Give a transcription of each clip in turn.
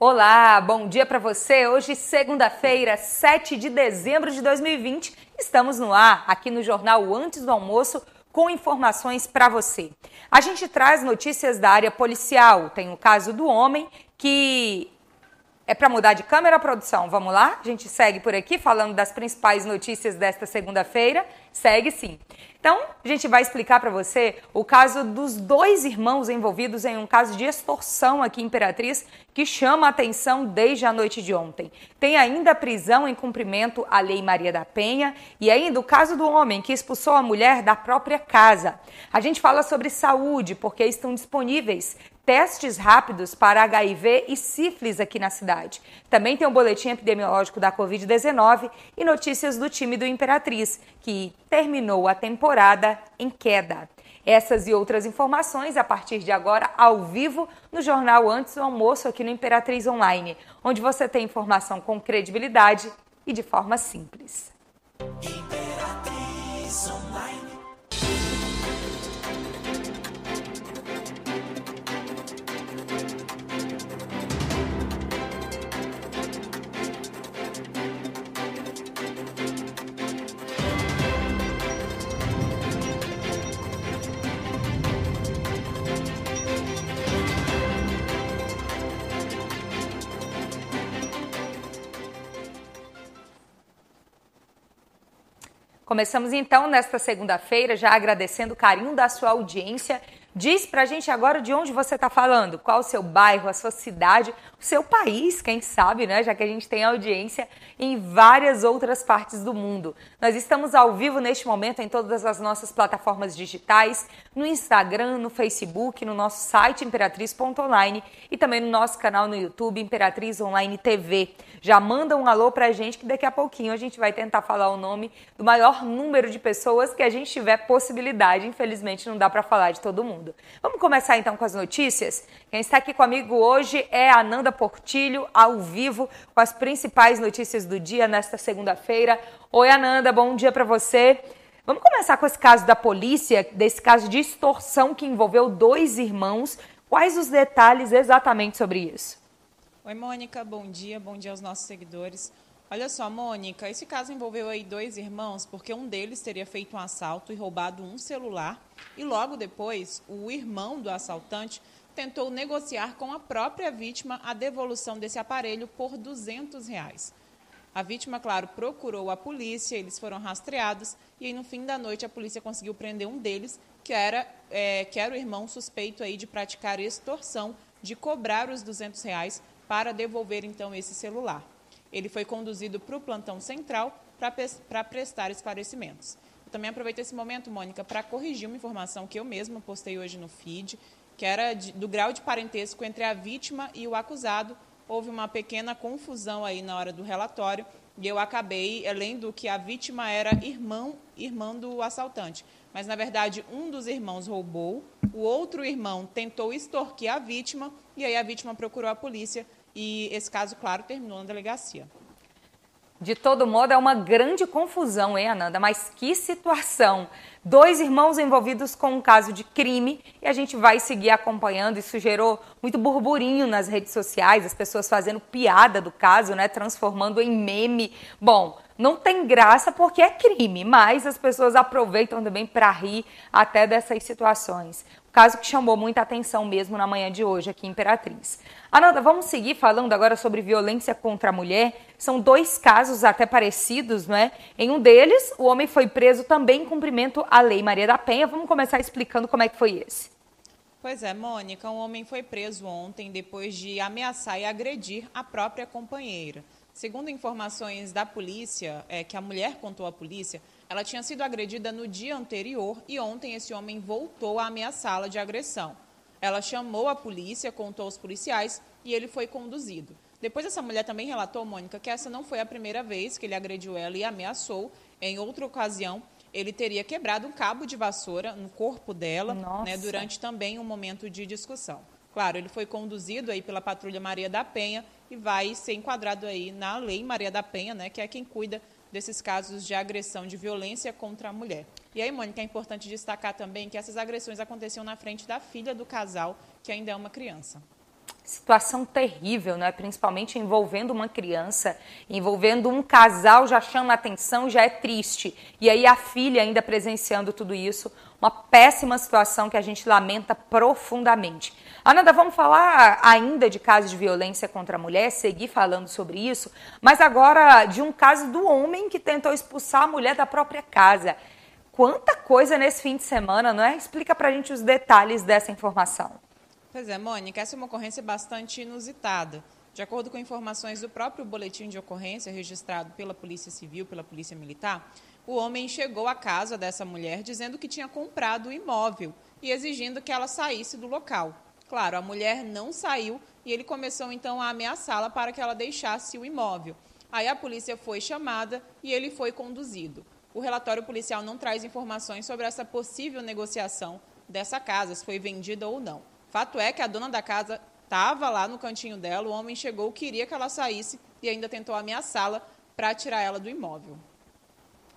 Olá, bom dia para você. Hoje, segunda-feira, 7 de dezembro de 2020, estamos no ar aqui no jornal Antes do Almoço com informações para você. A gente traz notícias da área policial. Tem o caso do homem que é para mudar de câmera, produção? Vamos lá? A gente segue por aqui falando das principais notícias desta segunda-feira. Segue sim. Então, a gente vai explicar para você o caso dos dois irmãos envolvidos em um caso de extorsão aqui em Imperatriz que chama a atenção desde a noite de ontem. Tem ainda a prisão em cumprimento à Lei Maria da Penha e ainda o caso do homem que expulsou a mulher da própria casa. A gente fala sobre saúde porque estão disponíveis testes rápidos para HIV e sífilis aqui na cidade. Também tem um boletim epidemiológico da Covid-19 e notícias do time do Imperatriz, que terminou a temporada em queda. Essas e outras informações a partir de agora ao vivo no jornal Antes do Almoço aqui no Imperatriz Online, onde você tem informação com credibilidade e de forma simples. Imperatriz Online. Começamos então nesta segunda-feira, já agradecendo o carinho da sua audiência. Diz pra gente agora de onde você está falando, qual o seu bairro, a sua cidade, o seu país, quem sabe, né? Já que a gente tem audiência em várias outras partes do mundo. Nós estamos ao vivo neste momento em todas as nossas plataformas digitais, no Instagram, no Facebook, no nosso site imperatriz.online e também no nosso canal no YouTube Imperatriz Online TV. Já manda um alô pra gente que daqui a pouquinho a gente vai tentar falar o nome do maior número de pessoas que a gente tiver possibilidade. Infelizmente não dá para falar de todo mundo. Vamos começar então com as notícias? Quem está aqui comigo hoje é a Ananda Portilho, ao vivo, com as principais notícias do dia nesta segunda-feira. Oi, Ananda, bom dia para você. Vamos começar com esse caso da polícia, desse caso de extorsão que envolveu dois irmãos. Quais os detalhes exatamente sobre isso? Oi, Mônica, bom dia, bom dia aos nossos seguidores. Olha só, Mônica, esse caso envolveu aí dois irmãos, porque um deles teria feito um assalto e roubado um celular, e logo depois, o irmão do assaltante tentou negociar com a própria vítima a devolução desse aparelho por 200 reais. A vítima, claro, procurou a polícia, eles foram rastreados e aí, no fim da noite a polícia conseguiu prender um deles, que era, é, que era o irmão suspeito aí de praticar extorsão, de cobrar os 200 reais para devolver então esse celular. Ele foi conduzido para o plantão central para prestar esclarecimentos. Eu também aproveito esse momento, Mônica, para corrigir uma informação que eu mesma postei hoje no feed, que era de, do grau de parentesco entre a vítima e o acusado. Houve uma pequena confusão aí na hora do relatório e eu acabei lendo que a vítima era irmão, irmão do assaltante. Mas, na verdade, um dos irmãos roubou, o outro irmão tentou extorquir a vítima e aí a vítima procurou a polícia e esse caso, claro, terminou na delegacia. De todo modo, é uma grande confusão, hein, Ananda? Mas que situação! Dois irmãos envolvidos com um caso de crime e a gente vai seguir acompanhando. Isso gerou muito burburinho nas redes sociais, as pessoas fazendo piada do caso, né? Transformando em meme. Bom, não tem graça porque é crime, mas as pessoas aproveitam também para rir até dessas situações. O caso que chamou muita atenção mesmo na manhã de hoje aqui em Imperatriz. Ananda, vamos seguir falando agora sobre violência contra a mulher. São dois casos até parecidos, não é? Em um deles, o homem foi preso também em cumprimento à Lei Maria da Penha. Vamos começar explicando como é que foi esse. Pois é, Mônica, um homem foi preso ontem depois de ameaçar e agredir a própria companheira. Segundo informações da polícia, é, que a mulher contou à polícia, ela tinha sido agredida no dia anterior e ontem esse homem voltou a ameaçá-la de agressão. Ela chamou a polícia, contou aos policiais e ele foi conduzido. Depois, essa mulher também relatou, Mônica, que essa não foi a primeira vez que ele agrediu ela e ameaçou. Em outra ocasião, ele teria quebrado um cabo de vassoura no corpo dela, né, durante também um momento de discussão. Claro, ele foi conduzido aí pela patrulha Maria da Penha e vai ser enquadrado aí na lei Maria da Penha, né, que é quem cuida desses casos de agressão, de violência contra a mulher. E aí, Mônica, é importante destacar também que essas agressões aconteciam na frente da filha do casal, que ainda é uma criança. Situação terrível, né? principalmente envolvendo uma criança, envolvendo um casal, já chama atenção, já é triste. E aí a filha ainda presenciando tudo isso, uma péssima situação que a gente lamenta profundamente. Ananda, vamos falar ainda de casos de violência contra a mulher, seguir falando sobre isso, mas agora de um caso do homem que tentou expulsar a mulher da própria casa. Quanta coisa nesse fim de semana, não é? Explica pra gente os detalhes dessa informação. Pois é, Mônica, essa é uma ocorrência bastante inusitada. De acordo com informações do próprio boletim de ocorrência registrado pela Polícia Civil, pela Polícia Militar, o homem chegou à casa dessa mulher dizendo que tinha comprado o imóvel e exigindo que ela saísse do local. Claro, a mulher não saiu e ele começou então a ameaçá-la para que ela deixasse o imóvel. Aí a polícia foi chamada e ele foi conduzido. O relatório policial não traz informações sobre essa possível negociação dessa casa, se foi vendida ou não. Fato é que a dona da casa estava lá no cantinho dela, o homem chegou, queria que ela saísse e ainda tentou ameaçá-la para tirar ela do imóvel.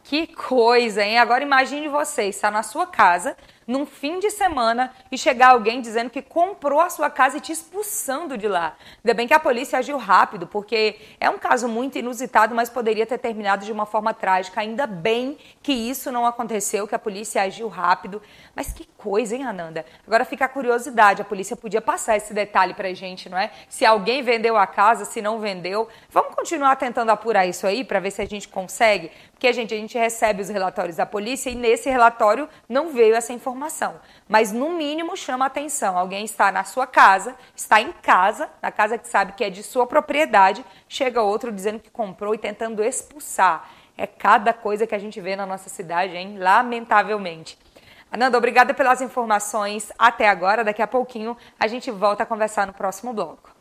Que coisa, hein? Agora imagine você estar na sua casa num fim de semana e chegar alguém dizendo que comprou a sua casa e te expulsando de lá. Ainda bem que a polícia agiu rápido, porque é um caso muito inusitado, mas poderia ter terminado de uma forma trágica. Ainda bem que isso não aconteceu, que a polícia agiu rápido. Mas que coisa, hein, Ananda? Agora fica a curiosidade, a polícia podia passar esse detalhe pra gente, não é? Se alguém vendeu a casa, se não vendeu. Vamos continuar tentando apurar isso aí para ver se a gente consegue? Porque, gente, a gente recebe os relatórios da polícia e nesse relatório não veio essa informação informação, mas no mínimo chama atenção. Alguém está na sua casa, está em casa, na casa que sabe que é de sua propriedade, chega outro dizendo que comprou e tentando expulsar. É cada coisa que a gente vê na nossa cidade, hein? Lamentavelmente. Ananda, obrigada pelas informações até agora. Daqui a pouquinho a gente volta a conversar no próximo bloco.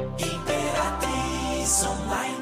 Imperatriz Online.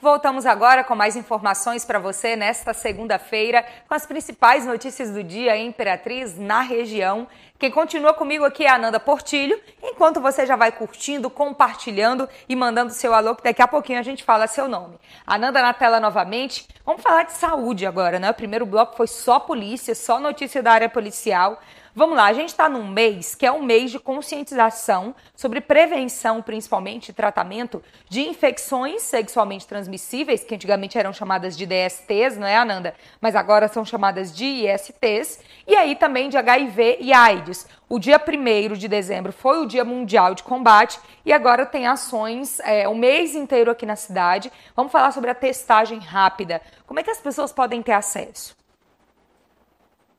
Voltamos agora com mais informações para você nesta segunda-feira, com as principais notícias do dia em Imperatriz na região. Quem continua comigo aqui é a Ananda Portilho, enquanto você já vai curtindo, compartilhando e mandando seu alô, que daqui a pouquinho a gente fala seu nome. Ananda na tela novamente. Vamos falar de saúde agora, né? O primeiro bloco foi só polícia, só notícia da área policial. Vamos lá, a gente está num mês que é um mês de conscientização sobre prevenção, principalmente tratamento de infecções sexualmente transmissíveis, que antigamente eram chamadas de DSTs, não é, Ananda? Mas agora são chamadas de ISTs, e aí também de HIV e AIDS. O dia 1 de dezembro foi o Dia Mundial de Combate e agora tem ações é, o mês inteiro aqui na cidade. Vamos falar sobre a testagem rápida. Como é que as pessoas podem ter acesso?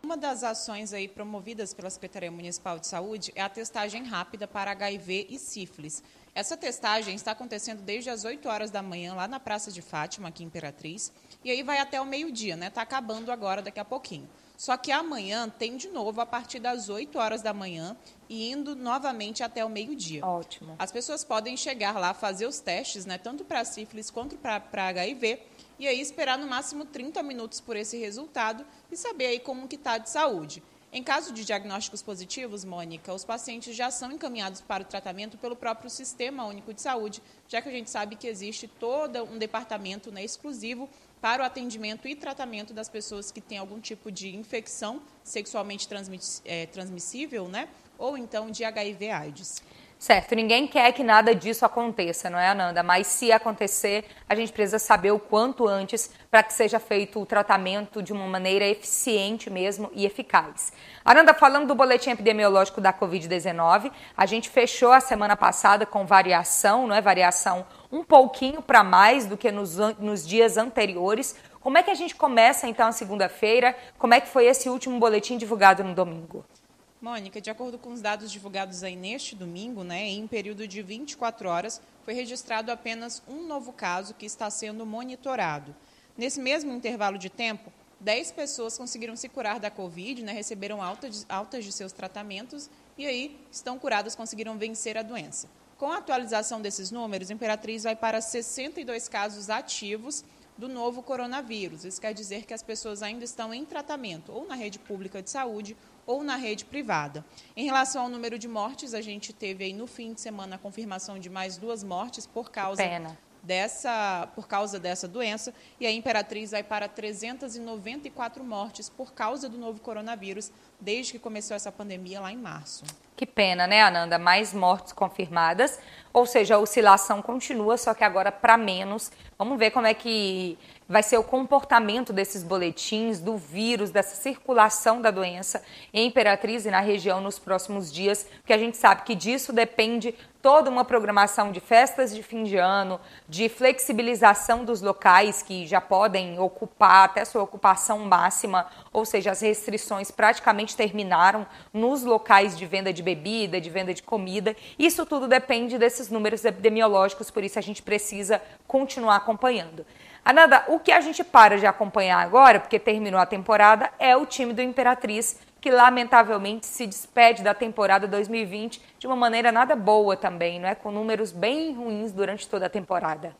Uma das ações aí promovidas pela Secretaria Municipal de Saúde é a testagem rápida para HIV e sífilis. Essa testagem está acontecendo desde as 8 horas da manhã lá na Praça de Fátima, aqui em Imperatriz, e aí vai até o meio-dia, né? Está acabando agora daqui a pouquinho. Só que amanhã tem de novo a partir das 8 horas da manhã e indo novamente até o meio-dia. Ótimo. As pessoas podem chegar lá, fazer os testes, né, tanto para sífilis quanto para HIV, e aí esperar no máximo 30 minutos por esse resultado e saber aí como que está de saúde. Em caso de diagnósticos positivos, Mônica, os pacientes já são encaminhados para o tratamento pelo próprio Sistema Único de Saúde, já que a gente sabe que existe todo um departamento né, exclusivo para o atendimento e tratamento das pessoas que têm algum tipo de infecção sexualmente é, transmissível, né? Ou então de HIV/AIDS. Certo, ninguém quer que nada disso aconteça, não é, Ananda? Mas se acontecer, a gente precisa saber o quanto antes para que seja feito o tratamento de uma maneira eficiente mesmo e eficaz. Ananda, falando do boletim epidemiológico da Covid-19, a gente fechou a semana passada com variação, não é? Variação um pouquinho para mais do que nos, nos dias anteriores. Como é que a gente começa então a segunda-feira? Como é que foi esse último boletim divulgado no domingo? Mônica, de acordo com os dados divulgados aí neste domingo, né, em período de 24 horas, foi registrado apenas um novo caso que está sendo monitorado. Nesse mesmo intervalo de tempo, 10 pessoas conseguiram se curar da Covid, né, receberam altas de, altas de seus tratamentos e aí estão curadas, conseguiram vencer a doença. Com a atualização desses números, Imperatriz vai para 62 casos ativos do novo coronavírus. Isso quer dizer que as pessoas ainda estão em tratamento, ou na rede pública de saúde, ou na rede privada. Em relação ao número de mortes, a gente teve aí no fim de semana a confirmação de mais duas mortes por causa Pena. Dessa por causa dessa doença e a Imperatriz vai para 394 mortes por causa do novo coronavírus desde que começou essa pandemia lá em março. Que pena, né, Ananda? Mais mortes confirmadas, ou seja, a oscilação continua, só que agora para menos. Vamos ver como é que vai ser o comportamento desses boletins, do vírus, dessa circulação da doença em Imperatriz e na região nos próximos dias, porque a gente sabe que disso depende toda uma programação de festas de fim de ano, de flexibilização dos locais que já podem ocupar até sua ocupação máxima, ou seja, as restrições praticamente terminaram nos locais de venda de bebida, de venda de comida. Isso tudo depende desses números epidemiológicos, por isso a gente precisa continuar acompanhando. Ananda, o que a gente para de acompanhar agora, porque terminou a temporada, é o time do Imperatriz, que lamentavelmente se despede da temporada 2020 de uma maneira nada boa também, não é? Com números bem ruins durante toda a temporada.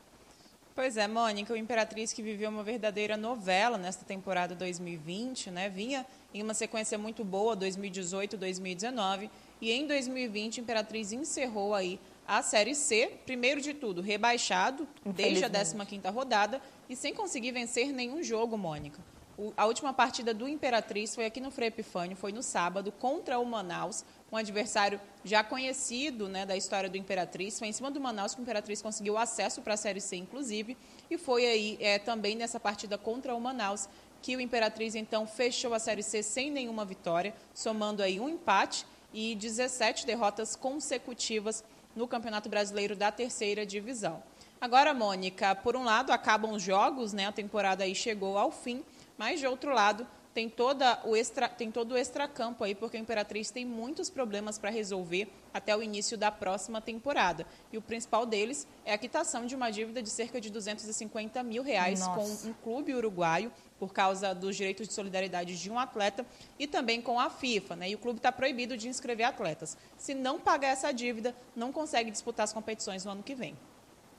Pois é, Mônica, o Imperatriz que viveu uma verdadeira novela nesta temporada 2020, né? Vinha em uma sequência muito boa, 2018, 2019, e em 2020 a Imperatriz encerrou aí a Série C, primeiro de tudo, rebaixado desde a 15ª rodada e sem conseguir vencer nenhum jogo, Mônica. O, a última partida do Imperatriz foi aqui no Frei Epifânio, foi no sábado, contra o Manaus, um adversário já conhecido né, da história do Imperatriz. Foi em cima do Manaus que o Imperatriz conseguiu acesso para a Série C, inclusive, e foi aí é, também nessa partida contra o Manaus que o Imperatriz, então, fechou a Série C sem nenhuma vitória, somando aí um empate e 17 derrotas consecutivas no Campeonato Brasileiro da Terceira Divisão. Agora, Mônica, por um lado acabam os jogos, né? A temporada aí chegou ao fim, mas de outro lado tem, toda o extra, tem todo o extracampo aí, porque a Imperatriz tem muitos problemas para resolver até o início da próxima temporada. E o principal deles é a quitação de uma dívida de cerca de 250 mil reais Nossa. com um clube uruguaio, por causa dos direitos de solidariedade de um atleta, e também com a FIFA. Né? E o clube está proibido de inscrever atletas. Se não pagar essa dívida, não consegue disputar as competições no ano que vem.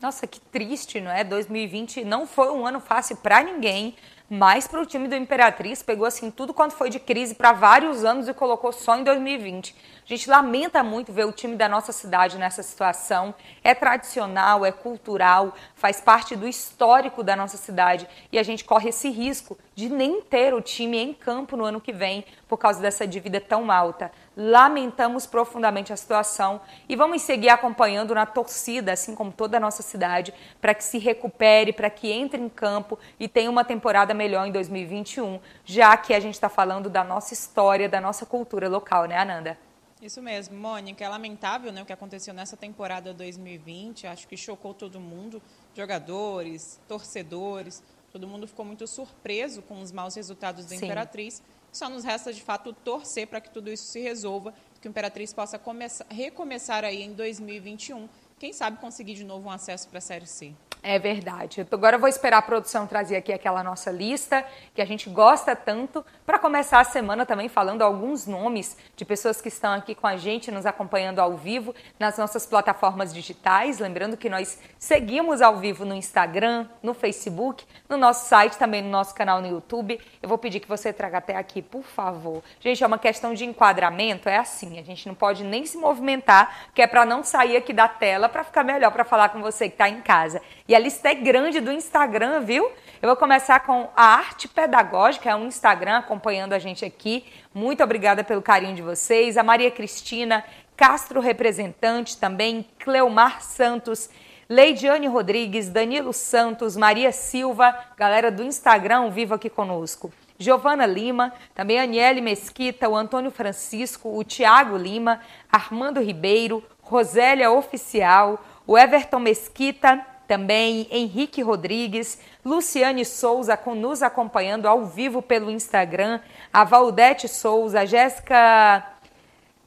Nossa, que triste, não é? 2020 não foi um ano fácil para ninguém, mas para o time do Imperatriz pegou assim tudo quanto foi de crise para vários anos e colocou só em 2020. A gente lamenta muito ver o time da nossa cidade nessa situação. É tradicional, é cultural, faz parte do histórico da nossa cidade e a gente corre esse risco de nem ter o time em campo no ano que vem por causa dessa dívida tão alta. Lamentamos profundamente a situação e vamos seguir acompanhando na torcida, assim como toda a nossa cidade, para que se recupere, para que entre em campo e tenha uma temporada melhor em 2021, já que a gente está falando da nossa história, da nossa cultura local, né, Ananda? Isso mesmo, Mônica. É lamentável né, o que aconteceu nessa temporada 2020. Acho que chocou todo mundo, jogadores, torcedores. Todo mundo ficou muito surpreso com os maus resultados da Sim. Imperatriz. Só nos resta, de fato, torcer para que tudo isso se resolva, que o Imperatriz possa começar, recomeçar aí em 2021. Quem sabe conseguir de novo um acesso para a Série C. É verdade. Agora eu vou esperar a produção trazer aqui aquela nossa lista que a gente gosta tanto para começar a semana também falando alguns nomes de pessoas que estão aqui com a gente, nos acompanhando ao vivo nas nossas plataformas digitais. Lembrando que nós seguimos ao vivo no Instagram, no Facebook, no nosso site, também no nosso canal no YouTube. Eu vou pedir que você traga até aqui, por favor. Gente, é uma questão de enquadramento, é assim, a gente não pode nem se movimentar, que é para não sair aqui da tela para ficar melhor para falar com você que está em casa. E a lista é grande do Instagram, viu? Eu vou começar com a Arte Pedagógica, é um Instagram acompanhando a gente aqui. Muito obrigada pelo carinho de vocês. A Maria Cristina Castro, representante também. Cleomar Santos. Leidiane Rodrigues, Danilo Santos, Maria Silva, galera do Instagram vivo aqui conosco. Giovana Lima, também Aniele Mesquita, o Antônio Francisco, o Tiago Lima, Armando Ribeiro, Rosélia Oficial, o Everton Mesquita, também Henrique Rodrigues, Luciane Souza com, nos acompanhando ao vivo pelo Instagram, a Valdete Souza, a Jéssica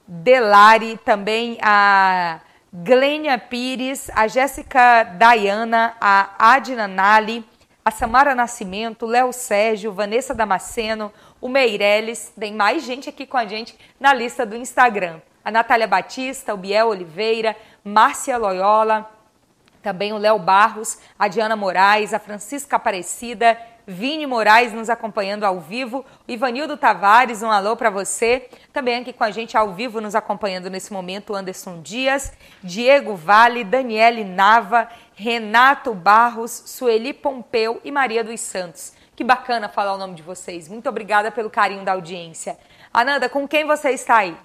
Delari, também a Glênia Pires, a Jéssica Dayana, a Adina Nali, a Samara Nascimento, Léo Sérgio, Vanessa Damasceno, o Meirelles, tem mais gente aqui com a gente na lista do Instagram. A Natália Batista, o Biel Oliveira, Márcia Loyola, também o Léo Barros, a Diana Moraes, a Francisca Aparecida, Vini Moraes nos acompanhando ao vivo, o Ivanildo Tavares, um alô para você. Também aqui com a gente ao vivo nos acompanhando nesse momento, Anderson Dias, Diego Vale, Daniele Nava, Renato Barros, Sueli Pompeu e Maria dos Santos. Que bacana falar o nome de vocês. Muito obrigada pelo carinho da audiência. Ananda, com quem você está aí?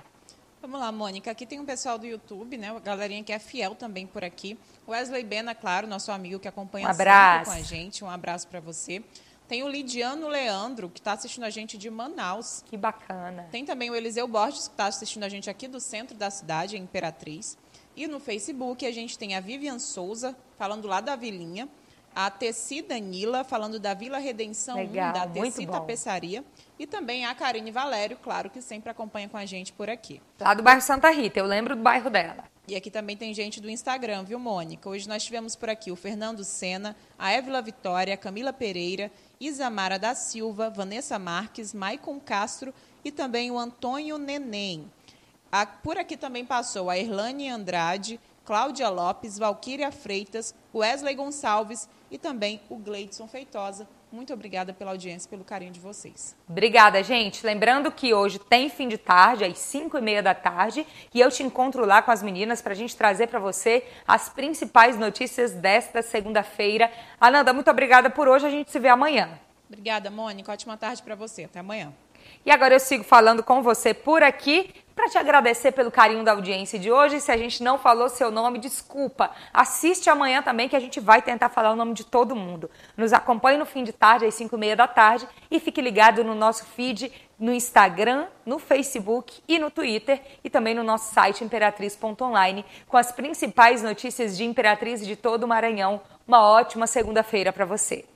Vamos lá, Mônica. Aqui tem um pessoal do YouTube, né? A galerinha que é fiel também por aqui. Wesley Bena, claro, nosso amigo que acompanha um sempre com a gente. Um abraço para você. Tem o Lidiano Leandro, que está assistindo a gente de Manaus. Que bacana. Tem também o Eliseu Borges, que está assistindo a gente aqui do centro da cidade, em Imperatriz. E no Facebook a gente tem a Vivian Souza, falando lá da Vilinha. A Tessi Danila, falando da Vila Redenção Legal, 1, da Tessi Tapeçaria. E também a Karine Valério, claro, que sempre acompanha com a gente por aqui. Lá do bairro Santa Rita, eu lembro do bairro dela. E aqui também tem gente do Instagram, viu, Mônica? Hoje nós tivemos por aqui o Fernando Sena, a Évila Vitória, a Camila Pereira, Isamara da Silva, Vanessa Marques, Maicon Castro e também o Antônio Neném. A, por aqui também passou a Erlane Andrade, Cláudia Lopes, Valquíria Freitas, Wesley Gonçalves e também o Gleidson Feitosa, muito obrigada pela audiência, pelo carinho de vocês. Obrigada, gente. Lembrando que hoje tem fim de tarde, às 5 e meia da tarde, e eu te encontro lá com as meninas para a gente trazer para você as principais notícias desta segunda-feira. Ananda, muito obrigada por hoje. A gente se vê amanhã. Obrigada, Mônica. Ótima tarde para você. Até amanhã. E agora eu sigo falando com você por aqui para te agradecer pelo carinho da audiência de hoje. Se a gente não falou seu nome, desculpa. Assiste amanhã também que a gente vai tentar falar o nome de todo mundo. Nos acompanhe no fim de tarde, às 5 e meia da tarde, e fique ligado no nosso feed no Instagram, no Facebook e no Twitter e também no nosso site imperatriz.online com as principais notícias de Imperatriz de todo o Maranhão. Uma ótima segunda-feira para você.